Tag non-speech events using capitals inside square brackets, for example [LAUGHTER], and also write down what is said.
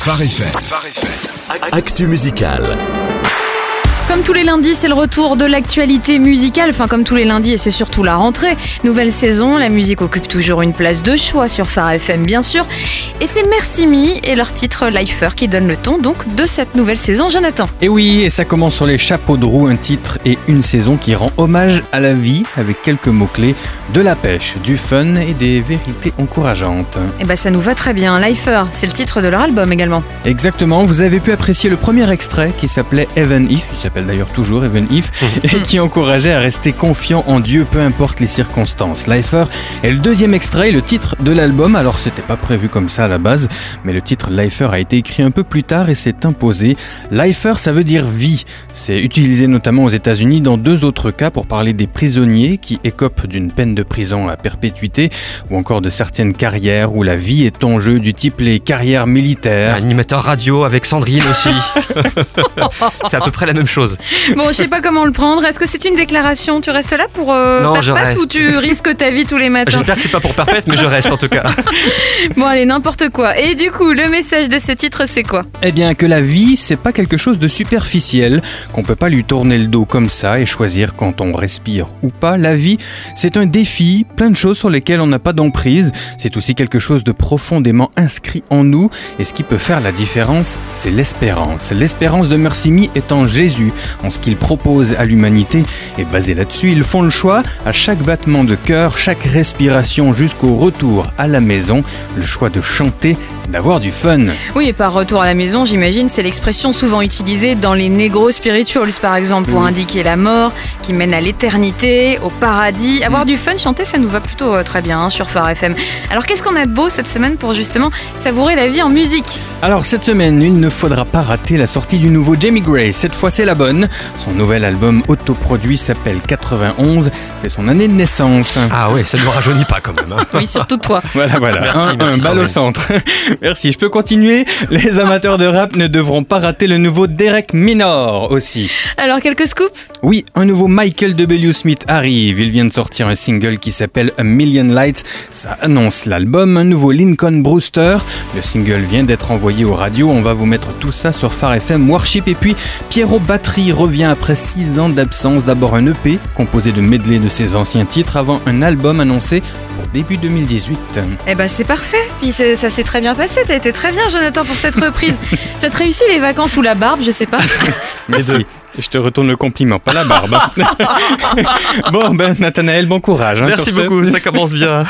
FM. Actu musical. Comme tous les lundis, c'est le retour de l'actualité musicale. Enfin, comme tous les lundis, et c'est surtout la rentrée. Nouvelle saison, la musique occupe toujours une place de choix sur Phare FM, bien sûr. Et c'est Merci Me et leur titre Lifer qui donne le ton donc de cette nouvelle saison. Jonathan. Et oui, et ça commence sur les chapeaux de roue, un titre et une saison qui rend hommage à la vie avec quelques mots-clés de la pêche, du fun et des vérités encourageantes. Et bah, ça nous va très bien. Lifer, c'est le titre de leur album également. Exactement, vous avez pu apprécier le premier extrait qui s'appelait Even If, il s'appelle d'ailleurs toujours Even If, et qui encourageait à rester confiant en Dieu peu importe les circonstances. Lifer est le deuxième extrait, le titre de l'album, alors c'était pas prévu comme ça à la base, mais le titre Lifer a été écrit un peu plus tard et s'est imposé. Lifer, ça veut dire vie. C'est utilisé notamment aux États-Unis dans deux autres cas pour parler des prisonniers qui écopent d'une peine de prison à perpétuité ou encore de certaines carrières où la vie est en jeu du type les carrières militaires. Animateur radio avec Sandrine aussi. [LAUGHS] c'est à peu près la même chose. [LAUGHS] Bon, je sais pas comment le prendre. Est-ce que c'est une déclaration? Tu restes là pour euh, Non, je reste. ou tu risques ta vie tous les matins? J'espère que c'est pas pour parfaite, mais je reste en tout cas. [LAUGHS] Bon, allez, n'importe quoi. Et du coup, le message de ce titre, c'est quoi? Eh bien, que la vie, c'est pas quelque chose de superficiel, qu'on peut pas lui tourner le dos comme ça et choisir quand on respire ou pas. La vie, c'est un défi, plein de choses sur lesquelles on n'a pas d'emprise. C'est aussi quelque chose de profondément inscrit en nous. Et ce qui peut faire la différence, c'est l'espérance. L'espérance de Mercy Me est en Jésus, en ce qu'il propose à l'humanité. Et basé là-dessus, ils font le choix, à chaque battement de cœur, chaque respiration jusqu'au retour à la maison, le choix de chanter, d'avoir du fun. Oui, et par retour à la maison, j'imagine, c'est l'expression souvent utilisée dans les negro spirituals, par exemple, pour indiquer la mort qui mène à l'éternité, au paradis. Avoir du fun, chanter, ça nous va plutôt euh, très bien hein, sur Phare FM. Alors, qu'est-ce qu'on a de beau cette semaine pour justement savourer la vie en musique? Alors cette semaine, il ne faudra pas rater la sortie du nouveau Jamie Gray. Cette fois, c'est la bonne. Son nouvel album autoproduit s'appelle 91. C'est son année de naissance. Ah ouais, ça ne me rajeunit pas quand même. hein. [LAUGHS] Oui, surtout toi. Voilà, voilà. Merci, un, merci, un balle au centre. Merci. Je peux continuer. Les amateurs de rap ne devront pas rater le nouveau Derek Minor aussi. Alors, quelques scoops? Oui, un nouveau Michael W. Smith arrive. Il vient de sortir un single qui s'appelle A Million Lights. Ça annonce l'album. Un nouveau Lincoln Brewster. Le single vient d'être envoyé aux radios. On va vous mettre tout ça sur Phare FM Worship. Et puis, Pierrot Battery revient après 6 ans d'absence. D'abord un EP composé de medley de ses anciens titres avant un album annoncé début 2018. Eh ben, c'est parfait. Puis ça s'est très bien passé. T'as été très bien, Jonathan, pour cette reprise. [LAUGHS] ça te réussit les vacances ou la barbe, je sais pas. [LAUGHS] Merci. Je te retourne le compliment, pas la barbe. [LAUGHS] bon, ben Nathanaël, bon courage. hein, Merci sur ce. beaucoup, ça commence bien.